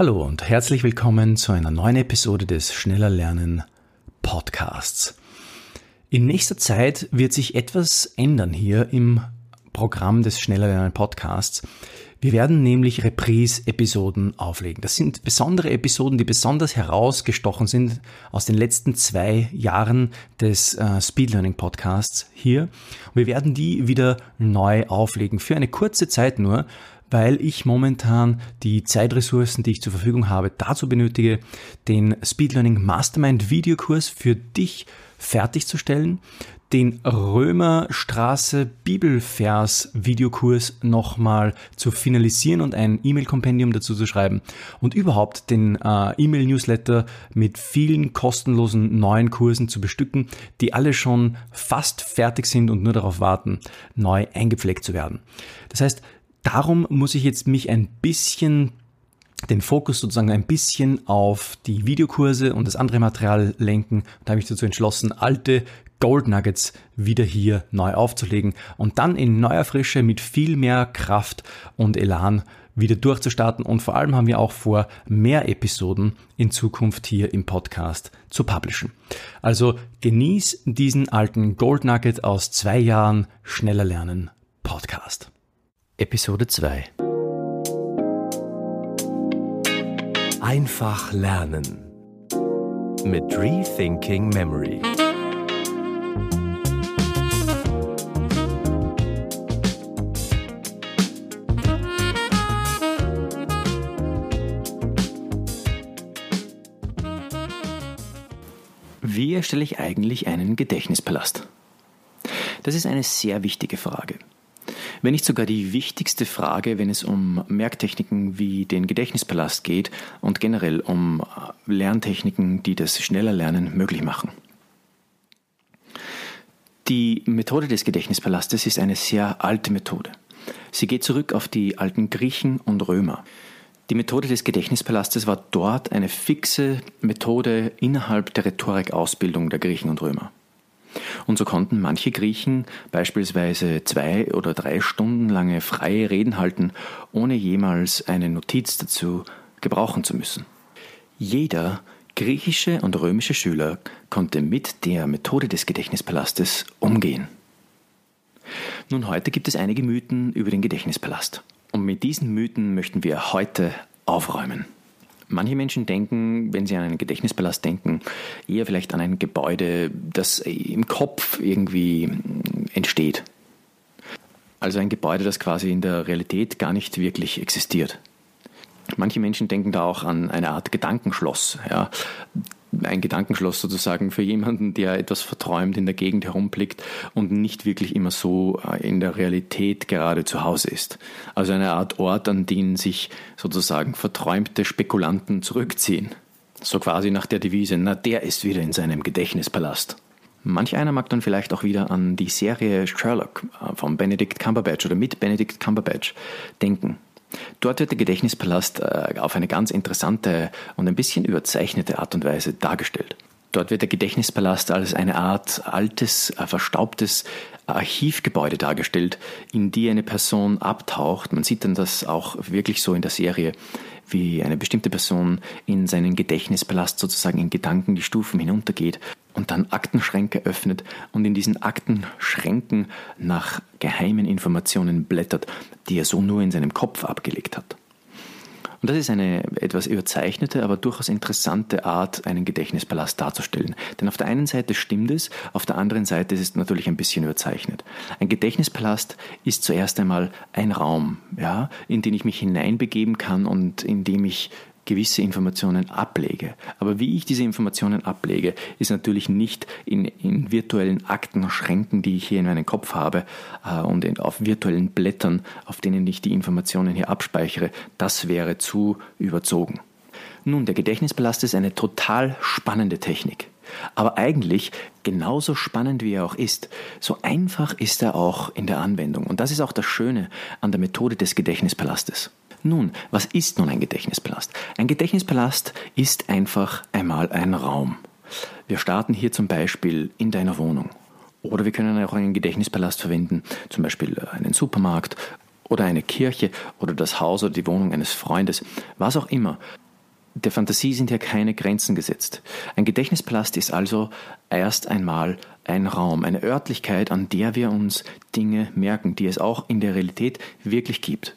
Hallo und herzlich willkommen zu einer neuen Episode des Schneller Lernen Podcasts. In nächster Zeit wird sich etwas ändern hier im Programm des Schneller Lernen Podcasts. Wir werden nämlich Reprise-Episoden auflegen. Das sind besondere Episoden, die besonders herausgestochen sind aus den letzten zwei Jahren des äh, Speed Learning Podcasts hier. wir werden die wieder neu auflegen für eine kurze Zeit nur, weil ich momentan die Zeitressourcen, die ich zur Verfügung habe, dazu benötige, den Speed Learning Mastermind Videokurs für dich fertigzustellen, den Römerstraße Bibelvers Videokurs nochmal zu finalisieren und ein E-Mail-Kompendium dazu zu schreiben und überhaupt den äh, E-Mail-Newsletter mit vielen kostenlosen neuen Kursen zu bestücken, die alle schon fast fertig sind und nur darauf warten, neu eingepflegt zu werden. Das heißt, darum muss ich jetzt mich ein bisschen den Fokus sozusagen ein bisschen auf die Videokurse und das andere Material lenken. Da habe ich dazu entschlossen, alte Gold Nuggets wieder hier neu aufzulegen und dann in neuer Frische mit viel mehr Kraft und Elan wieder durchzustarten. Und vor allem haben wir auch vor, mehr Episoden in Zukunft hier im Podcast zu publishen. Also genieß diesen alten Gold Nugget aus zwei Jahren schneller lernen Podcast. Episode 2 Einfach lernen mit Rethinking Memory. Wie erstelle ich eigentlich einen Gedächtnispalast? Das ist eine sehr wichtige Frage wenn nicht sogar die wichtigste Frage, wenn es um Merktechniken wie den Gedächtnispalast geht und generell um Lerntechniken, die das schneller Lernen möglich machen. Die Methode des Gedächtnispalastes ist eine sehr alte Methode. Sie geht zurück auf die alten Griechen und Römer. Die Methode des Gedächtnispalastes war dort eine fixe Methode innerhalb der Rhetorikausbildung der Griechen und Römer. Und so konnten manche Griechen beispielsweise zwei oder drei Stunden lange freie Reden halten, ohne jemals eine Notiz dazu gebrauchen zu müssen. Jeder griechische und römische Schüler konnte mit der Methode des Gedächtnispalastes umgehen. Nun, heute gibt es einige Mythen über den Gedächtnispalast. Und mit diesen Mythen möchten wir heute aufräumen. Manche Menschen denken, wenn sie an einen Gedächtnispalast denken, eher vielleicht an ein Gebäude, das im Kopf irgendwie mm, entsteht. Also ein Gebäude, das quasi in der Realität gar nicht wirklich existiert. Manche Menschen denken da auch an eine Art Gedankenschloss. Ja ein Gedankenschloss sozusagen für jemanden, der etwas verträumt in der Gegend herumblickt und nicht wirklich immer so äh, in der Realität gerade zu Hause ist. Also eine Art Ort, an den sich sozusagen verträumte Spekulanten zurückziehen. So quasi nach der Devise, na der ist wieder in seinem Gedächtnispalast. Manch einer mag dann vielleicht auch wieder an die Serie Sherlock äh, von Benedict Cumberbatch oder mit Benedict Cumberbatch denken. Dort wird der Gedächtnispalast äh, auf eine ganz interessante und ein bisschen überzeichnete Art und Weise dargestellt. Dort wird der Gedächtnispalast als eine Art altes, äh, verstaubtes Archivgebäude dargestellt, in die eine Person abtaucht. Man sieht dann das auch wirklich so in der Serie, wie eine bestimmte Person in seinen Gedächtnispalast sozusagen in Gedanken die Stufen hinuntergeht und dann Aktenschränke öffnet und in diesen Aktenschränken nach geheimen Informationen blättert, die er so nur in seinem Kopf abgelegt hat. Und das ist eine etwas überzeichnete, aber durchaus interessante Art, einen Gedächtnispalast darzustellen. Denn auf der einen Seite stimmt es, auf der anderen Seite ist es natürlich ein bisschen überzeichnet. Ein Gedächtnispalast ist zuerst einmal ein Raum, ja, in den ich mich hineinbegeben kann und in dem ich gewisse Informationen ablege. Aber wie ich diese Informationen ablege, ist natürlich nicht in, in virtuellen Aktenschränken, die ich hier in meinem Kopf habe äh, und in, auf virtuellen Blättern, auf denen ich die Informationen hier abspeichere. Das wäre zu überzogen. Nun, der Gedächtnispalast ist eine total spannende Technik. Aber eigentlich, genauso spannend wie er auch ist, so einfach ist er auch in der Anwendung. Und das ist auch das Schöne an der Methode des Gedächtnispalastes. Nun, was ist nun ein Gedächtnispalast? Ein Gedächtnispalast ist einfach einmal ein Raum. Wir starten hier zum Beispiel in deiner Wohnung. Oder wir können auch einen Gedächtnispalast verwenden, zum Beispiel einen Supermarkt oder eine Kirche oder das Haus oder die Wohnung eines Freundes, was auch immer. Der Fantasie sind hier keine Grenzen gesetzt. Ein Gedächtnispalast ist also erst einmal ein Raum, eine Örtlichkeit, an der wir uns Dinge merken, die es auch in der Realität wirklich gibt.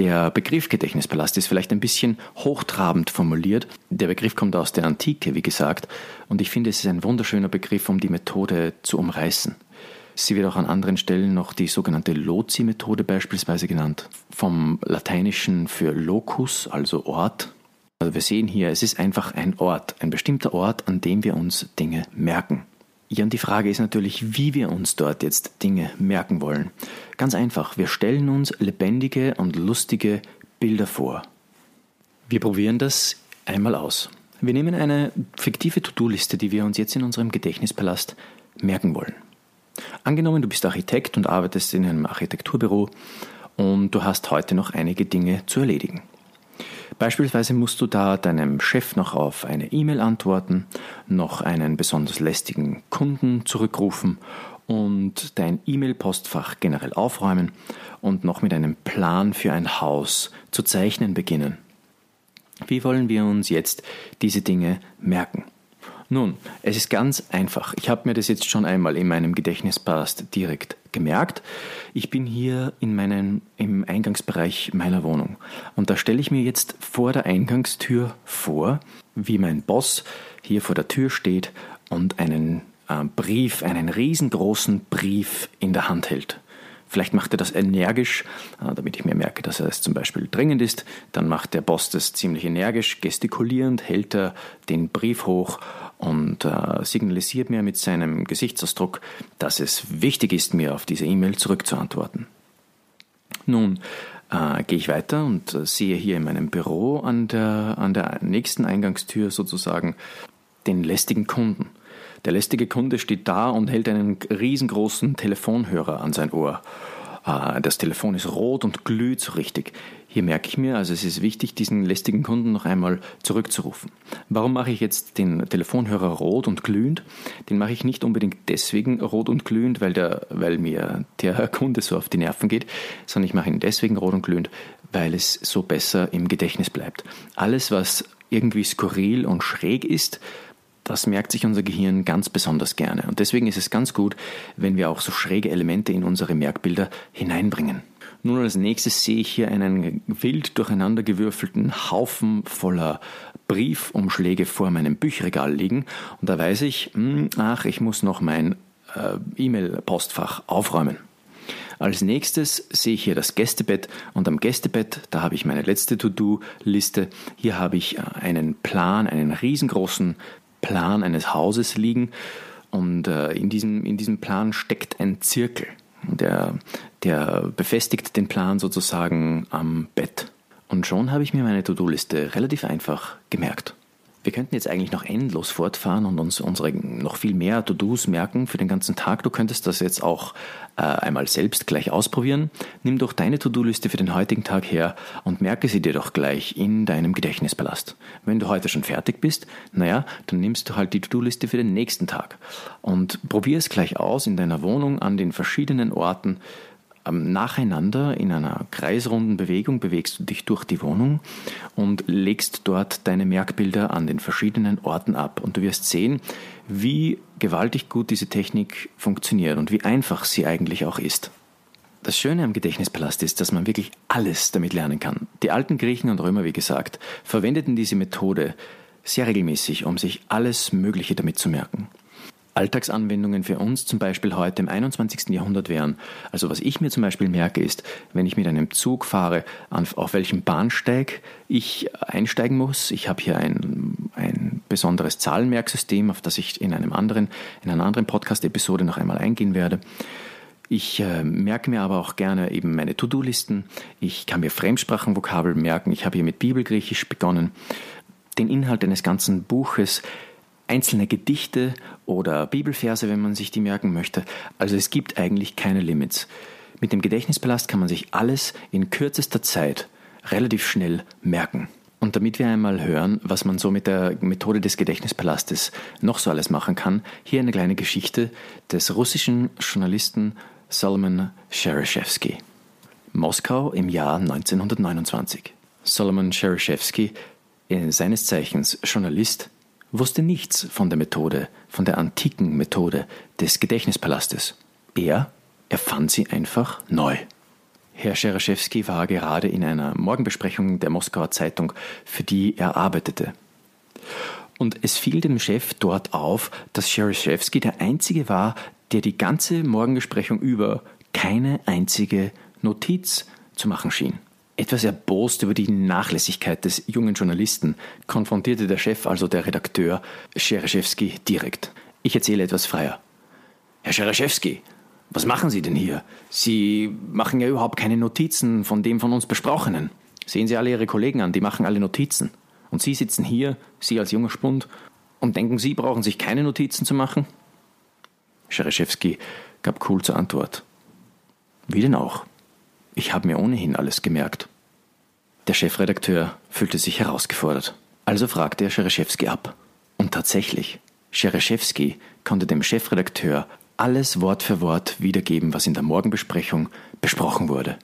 Der Begriff Gedächtnispalast ist vielleicht ein bisschen hochtrabend formuliert. Der Begriff kommt aus der Antike, wie gesagt, und ich finde, es ist ein wunderschöner Begriff, um die Methode zu umreißen. Sie wird auch an anderen Stellen noch die sogenannte Lozi-Methode beispielsweise genannt, vom Lateinischen für Locus, also Ort. Also wir sehen hier, es ist einfach ein Ort, ein bestimmter Ort, an dem wir uns Dinge merken. Ja, und die Frage ist natürlich, wie wir uns dort jetzt Dinge merken wollen. Ganz einfach, wir stellen uns lebendige und lustige Bilder vor. Wir probieren das einmal aus. Wir nehmen eine fiktive To-Do-Liste, die wir uns jetzt in unserem Gedächtnispalast merken wollen. Angenommen, du bist Architekt und arbeitest in einem Architekturbüro und du hast heute noch einige Dinge zu erledigen. Beispielsweise musst du da deinem Chef noch auf eine E-Mail antworten, noch einen besonders lästigen Kunden zurückrufen und dein E-Mail-Postfach generell aufräumen und noch mit einem Plan für ein Haus zu zeichnen beginnen. Wie wollen wir uns jetzt diese Dinge merken? Nun, es ist ganz einfach. Ich habe mir das jetzt schon einmal in meinem Gedächtnispast direkt gemerkt. Ich bin hier in meinen, im Eingangsbereich meiner Wohnung. Und da stelle ich mir jetzt vor der Eingangstür vor, wie mein Boss hier vor der Tür steht und einen äh, Brief, einen riesengroßen Brief in der Hand hält. Vielleicht macht er das energisch, äh, damit ich mir merke, dass es zum Beispiel dringend ist. Dann macht der Boss das ziemlich energisch, gestikulierend, hält er den Brief hoch und äh, signalisiert mir mit seinem Gesichtsausdruck, dass es wichtig ist, mir auf diese E-Mail zurückzuantworten. Nun äh, gehe ich weiter und äh, sehe hier in meinem Büro an der, an der nächsten Eingangstür sozusagen den lästigen Kunden. Der lästige Kunde steht da und hält einen riesengroßen Telefonhörer an sein Ohr. Ah, das Telefon ist rot und glüht so richtig. Hier merke ich mir, also es ist wichtig, diesen lästigen Kunden noch einmal zurückzurufen. Warum mache ich jetzt den Telefonhörer rot und glühend? Den mache ich nicht unbedingt deswegen rot und glühend, weil, der, weil mir der Kunde so auf die Nerven geht, sondern ich mache ihn deswegen rot und glühend, weil es so besser im Gedächtnis bleibt. Alles, was irgendwie skurril und schräg ist, das merkt sich unser Gehirn ganz besonders gerne. Und deswegen ist es ganz gut, wenn wir auch so schräge Elemente in unsere Merkbilder hineinbringen. Nun als nächstes sehe ich hier einen wild durcheinandergewürfelten Haufen voller Briefumschläge vor meinem Bücherregal liegen. Und da weiß ich, hm, ach, ich muss noch mein äh, E-Mail-Postfach aufräumen. Als nächstes sehe ich hier das Gästebett und am Gästebett, da habe ich meine letzte To-Do-Liste. Hier habe ich äh, einen Plan, einen riesengroßen Plan eines Hauses liegen und äh, in, diesem, in diesem Plan steckt ein Zirkel. Der, der befestigt den Plan sozusagen am Bett. Und schon habe ich mir meine To-Do-Liste relativ einfach gemerkt. Wir könnten jetzt eigentlich noch endlos fortfahren und uns unsere noch viel mehr To-Dos merken für den ganzen Tag. Du könntest das jetzt auch äh, einmal selbst gleich ausprobieren. Nimm doch deine To-Do-Liste für den heutigen Tag her und merke sie dir doch gleich in deinem Gedächtnispalast. Wenn du heute schon fertig bist, naja, dann nimmst du halt die To-Do-Liste für den nächsten Tag und probier es gleich aus in deiner Wohnung an den verschiedenen Orten, nacheinander in einer kreisrunden Bewegung bewegst du dich durch die Wohnung und legst dort deine Merkbilder an den verschiedenen Orten ab. Und du wirst sehen, wie gewaltig gut diese Technik funktioniert und wie einfach sie eigentlich auch ist. Das Schöne am Gedächtnispalast ist, dass man wirklich alles damit lernen kann. Die alten Griechen und Römer, wie gesagt, verwendeten diese Methode sehr regelmäßig, um sich alles Mögliche damit zu merken. Alltagsanwendungen für uns zum Beispiel heute im 21. Jahrhundert wären. Also was ich mir zum Beispiel merke ist, wenn ich mit einem Zug fahre, auf welchem Bahnsteig ich einsteigen muss. Ich habe hier ein, ein besonderes Zahlenmerksystem, auf das ich in einem anderen, in einer anderen Podcast-Episode noch einmal eingehen werde. Ich äh, merke mir aber auch gerne eben meine To-Do-Listen. Ich kann mir Fremdsprachenvokabel merken. Ich habe hier mit Bibelgriechisch begonnen. Den Inhalt eines ganzen Buches einzelne Gedichte oder Bibelverse, wenn man sich die merken möchte. Also es gibt eigentlich keine Limits. Mit dem Gedächtnispalast kann man sich alles in kürzester Zeit relativ schnell merken. Und damit wir einmal hören, was man so mit der Methode des Gedächtnispalastes noch so alles machen kann, hier eine kleine Geschichte des russischen Journalisten Solomon Shereshevsky. Moskau im Jahr 1929. Solomon Shereshevsky äh, seines Zeichens Journalist, wusste nichts von der Methode, von der antiken Methode des Gedächtnispalastes. Er erfand sie einfach neu. Herr Schereszewski war gerade in einer Morgenbesprechung der Moskauer Zeitung, für die er arbeitete. Und es fiel dem Chef dort auf, dass Schereszewski der Einzige war, der die ganze Morgenbesprechung über keine einzige Notiz zu machen schien. Etwas erbost über die Nachlässigkeit des jungen Journalisten konfrontierte der Chef, also der Redakteur, Schereszewski direkt. Ich erzähle etwas freier. Herr Schereszewski, was machen Sie denn hier? Sie machen ja überhaupt keine Notizen von dem von uns Besprochenen. Sehen Sie alle Ihre Kollegen an, die machen alle Notizen. Und Sie sitzen hier, Sie als junger Spund, und denken, Sie brauchen sich keine Notizen zu machen? Schereszewski gab cool zur Antwort. Wie denn auch? Ich habe mir ohnehin alles gemerkt. Der Chefredakteur fühlte sich herausgefordert. Also fragte er Schereszewski ab. Und tatsächlich, Schereszewski konnte dem Chefredakteur alles Wort für Wort wiedergeben, was in der Morgenbesprechung besprochen wurde.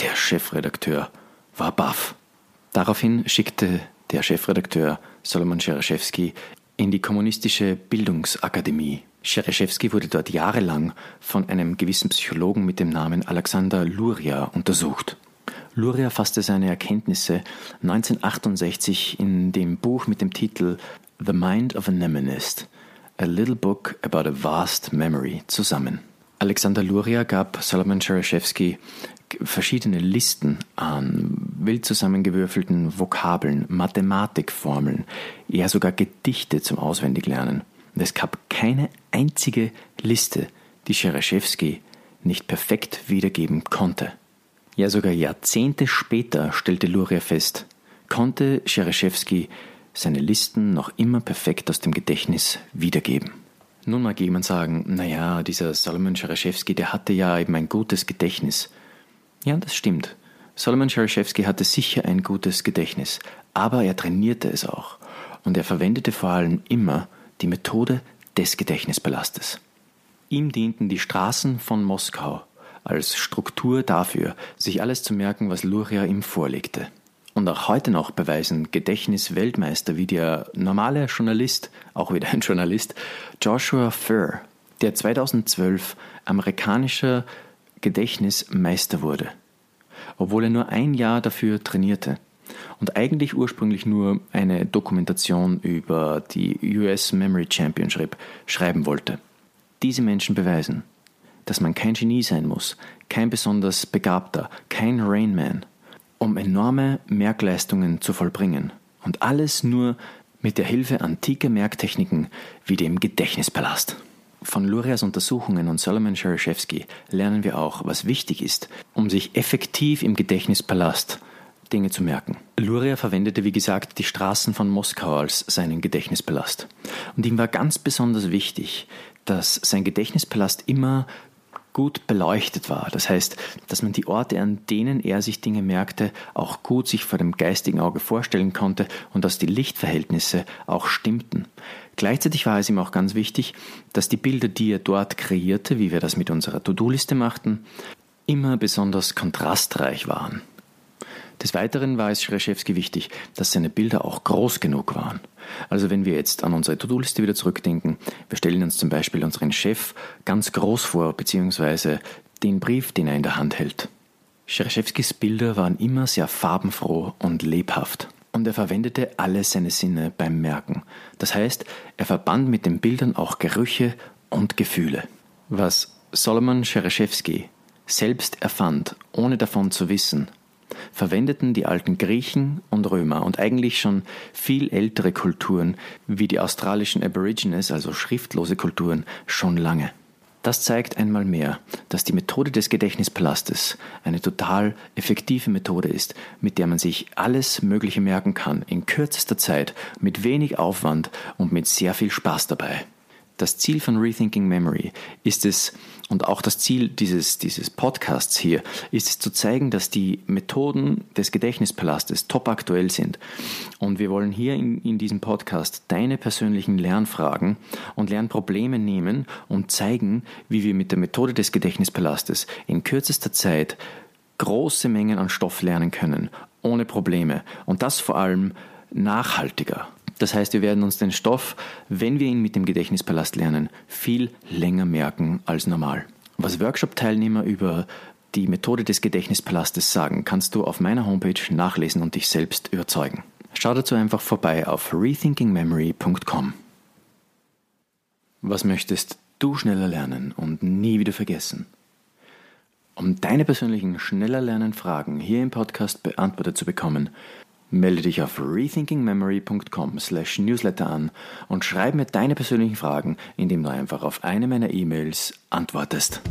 Der Chefredakteur war baff. Daraufhin schickte der Chefredakteur Solomon Schereszewski in die kommunistische Bildungsakademie. Schereszewski wurde dort jahrelang von einem gewissen Psychologen mit dem Namen Alexander Luria untersucht. Luria fasste seine Erkenntnisse 1968 in dem Buch mit dem Titel The Mind of a Mnemonist, A Little Book About a Vast Memory zusammen. Alexander Luria gab Solomon Schereszewski verschiedene Listen an wild zusammengewürfelten Vokabeln, Mathematikformeln, ja sogar Gedichte zum Auswendiglernen. Und es gab keine einzige Liste, die Schereszewski nicht perfekt wiedergeben konnte. Ja, sogar Jahrzehnte später stellte Luria fest, konnte Schereszewski seine Listen noch immer perfekt aus dem Gedächtnis wiedergeben. Nun mag jemand sagen, naja, dieser Solomon Schereszewski, der hatte ja eben ein gutes Gedächtnis. Ja, das stimmt. Solomon Schereszewski hatte sicher ein gutes Gedächtnis, aber er trainierte es auch. Und er verwendete vor allem immer die Methode des Gedächtnispalastes. Ihm dienten die Straßen von Moskau als Struktur dafür, sich alles zu merken, was Luria ihm vorlegte. Und auch heute noch beweisen Gedächtnisweltmeister wie der normale Journalist, auch wieder ein Journalist, Joshua Furr, der 2012 amerikanischer Gedächtnismeister wurde, obwohl er nur ein Jahr dafür trainierte und eigentlich ursprünglich nur eine Dokumentation über die US Memory Championship schreiben wollte. Diese Menschen beweisen, dass man kein Genie sein muss, kein besonders Begabter, kein Rainman, um enorme Merkleistungen zu vollbringen. Und alles nur mit der Hilfe antiker Merktechniken wie dem Gedächtnispalast. Von Lurias Untersuchungen und Solomon Schereszewski lernen wir auch, was wichtig ist, um sich effektiv im Gedächtnispalast Dinge zu merken. Luria verwendete, wie gesagt, die Straßen von Moskau als seinen Gedächtnispalast. Und ihm war ganz besonders wichtig, dass sein Gedächtnispalast immer gut beleuchtet war. Das heißt, dass man die Orte, an denen er sich Dinge merkte, auch gut sich vor dem geistigen Auge vorstellen konnte und dass die Lichtverhältnisse auch stimmten. Gleichzeitig war es ihm auch ganz wichtig, dass die Bilder, die er dort kreierte, wie wir das mit unserer To-Do-Liste machten, immer besonders kontrastreich waren. Des Weiteren war es Schreschewski wichtig, dass seine Bilder auch groß genug waren. Also wenn wir jetzt an unsere To-Do-Liste wieder zurückdenken, wir stellen uns zum Beispiel unseren Chef ganz groß vor, beziehungsweise den Brief, den er in der Hand hält. Scherschewskis Bilder waren immer sehr farbenfroh und lebhaft. Und er verwendete alle seine Sinne beim Merken. Das heißt, er verband mit den Bildern auch Gerüche und Gefühle. Was Solomon Schereszewski selbst erfand, ohne davon zu wissen, verwendeten die alten Griechen und Römer und eigentlich schon viel ältere Kulturen wie die australischen Aborigines, also schriftlose Kulturen, schon lange. Das zeigt einmal mehr, dass die Methode des Gedächtnispalastes eine total effektive Methode ist, mit der man sich alles Mögliche merken kann, in kürzester Zeit, mit wenig Aufwand und mit sehr viel Spaß dabei. Das Ziel von Rethinking Memory ist es, und auch das Ziel dieses, dieses Podcasts hier, ist es zu zeigen, dass die Methoden des Gedächtnispalastes top aktuell sind. Und wir wollen hier in, in diesem Podcast deine persönlichen Lernfragen und Lernprobleme nehmen und zeigen, wie wir mit der Methode des Gedächtnispalastes in kürzester Zeit große Mengen an Stoff lernen können, ohne Probleme. Und das vor allem nachhaltiger. Das heißt, wir werden uns den Stoff, wenn wir ihn mit dem Gedächtnispalast lernen, viel länger merken als normal. Was Workshop-Teilnehmer über die Methode des Gedächtnispalastes sagen, kannst du auf meiner Homepage nachlesen und dich selbst überzeugen. Schau dazu einfach vorbei auf rethinkingmemory.com. Was möchtest du schneller lernen und nie wieder vergessen? Um deine persönlichen schneller lernen Fragen hier im Podcast beantwortet zu bekommen, melde dich auf rethinkingmemory.com/newsletter an und schreib mir deine persönlichen Fragen, indem du einfach auf eine meiner E-Mails antwortest.